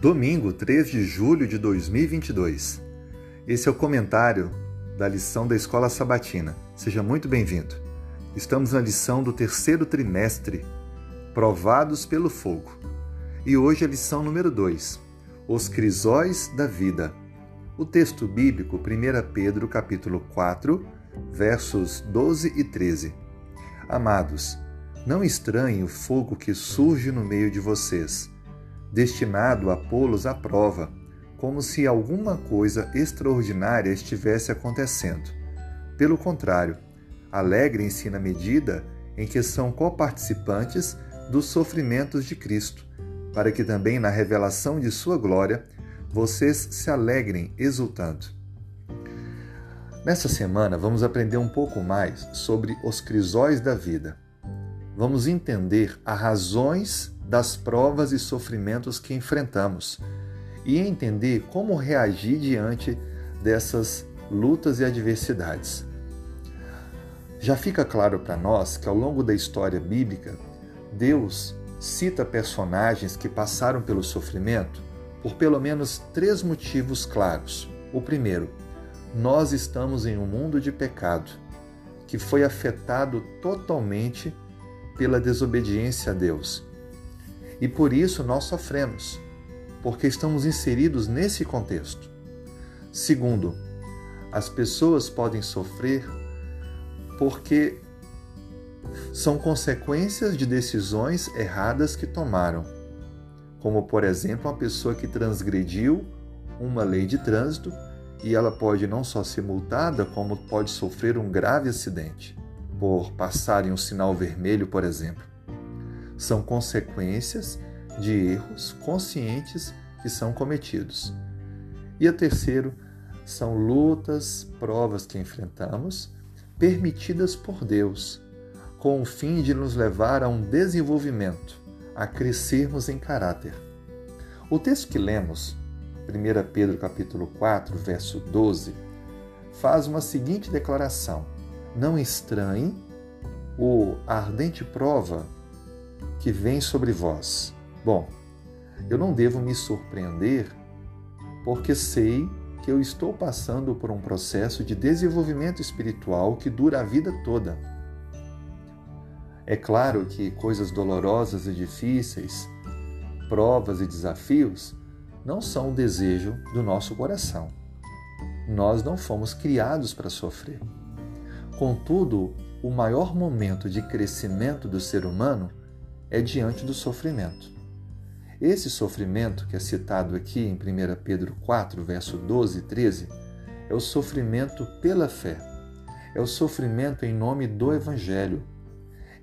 Domingo, 3 de julho de 2022. Esse é o comentário da lição da Escola Sabatina. Seja muito bem-vindo. Estamos na lição do terceiro trimestre, Provados pelo Fogo. E hoje a lição número 2, Os Crisóis da Vida. O texto bíblico, 1 Pedro capítulo 4, versos 12 e 13. Amados, não estranhem o fogo que surge no meio de vocês destinado a pô-los à prova, como se alguma coisa extraordinária estivesse acontecendo. Pelo contrário, alegrem-se na medida em que são coparticipantes dos sofrimentos de Cristo, para que também na revelação de sua glória vocês se alegrem exultando. Nessa semana vamos aprender um pouco mais sobre os crisóis da vida. Vamos entender as razões das provas e sofrimentos que enfrentamos e entender como reagir diante dessas lutas e adversidades. Já fica claro para nós que ao longo da história bíblica, Deus cita personagens que passaram pelo sofrimento por pelo menos três motivos claros. O primeiro, nós estamos em um mundo de pecado que foi afetado totalmente pela desobediência a Deus. E por isso nós sofremos, porque estamos inseridos nesse contexto. Segundo, as pessoas podem sofrer porque são consequências de decisões erradas que tomaram, como por exemplo, uma pessoa que transgrediu uma lei de trânsito e ela pode não só ser multada, como pode sofrer um grave acidente por passar em um sinal vermelho, por exemplo são consequências de erros conscientes que são cometidos. E a terceiro, são lutas, provas que enfrentamos, permitidas por Deus, com o fim de nos levar a um desenvolvimento, a crescermos em caráter. O texto que lemos, 1 Pedro capítulo 4, verso 12, faz uma seguinte declaração: Não estranhe o ardente prova que vem sobre vós. Bom, eu não devo me surpreender porque sei que eu estou passando por um processo de desenvolvimento espiritual que dura a vida toda. É claro que coisas dolorosas e difíceis, provas e desafios não são o desejo do nosso coração. Nós não fomos criados para sofrer. Contudo, o maior momento de crescimento do ser humano é diante do sofrimento. Esse sofrimento que é citado aqui em 1 Pedro 4, verso 12 e 13, é o sofrimento pela fé. É o sofrimento em nome do Evangelho.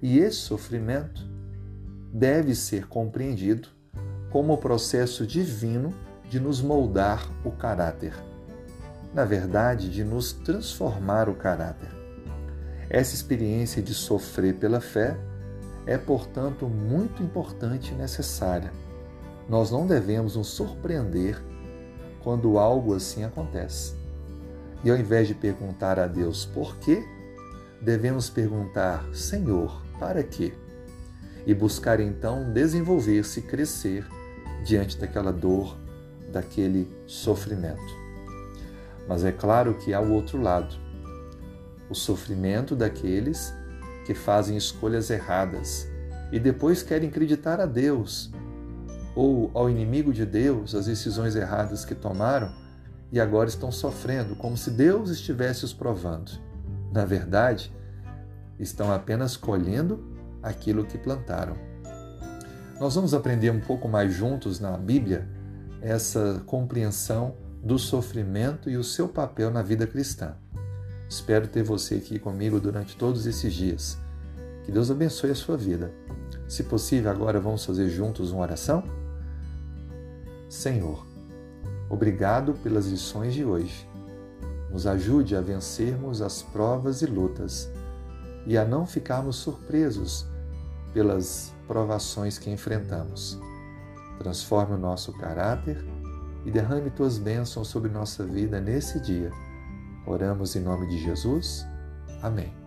E esse sofrimento deve ser compreendido como o processo divino de nos moldar o caráter. Na verdade, de nos transformar o caráter. Essa experiência de sofrer pela fé é, portanto, muito importante e necessária. Nós não devemos nos surpreender quando algo assim acontece. E ao invés de perguntar a Deus por quê, devemos perguntar: Senhor, para quê? E buscar então desenvolver-se crescer diante daquela dor, daquele sofrimento. Mas é claro que há o outro lado, o sofrimento daqueles que fazem escolhas erradas e depois querem acreditar a Deus ou ao inimigo de Deus as decisões erradas que tomaram e agora estão sofrendo, como se Deus estivesse os provando. Na verdade, estão apenas colhendo aquilo que plantaram. Nós vamos aprender um pouco mais juntos na Bíblia essa compreensão do sofrimento e o seu papel na vida cristã. Espero ter você aqui comigo durante todos esses dias. Que Deus abençoe a sua vida. Se possível, agora vamos fazer juntos uma oração? Senhor, obrigado pelas lições de hoje. Nos ajude a vencermos as provas e lutas e a não ficarmos surpresos pelas provações que enfrentamos. Transforme o nosso caráter e derrame tuas bênçãos sobre nossa vida nesse dia Oramos em nome de Jesus. Amém.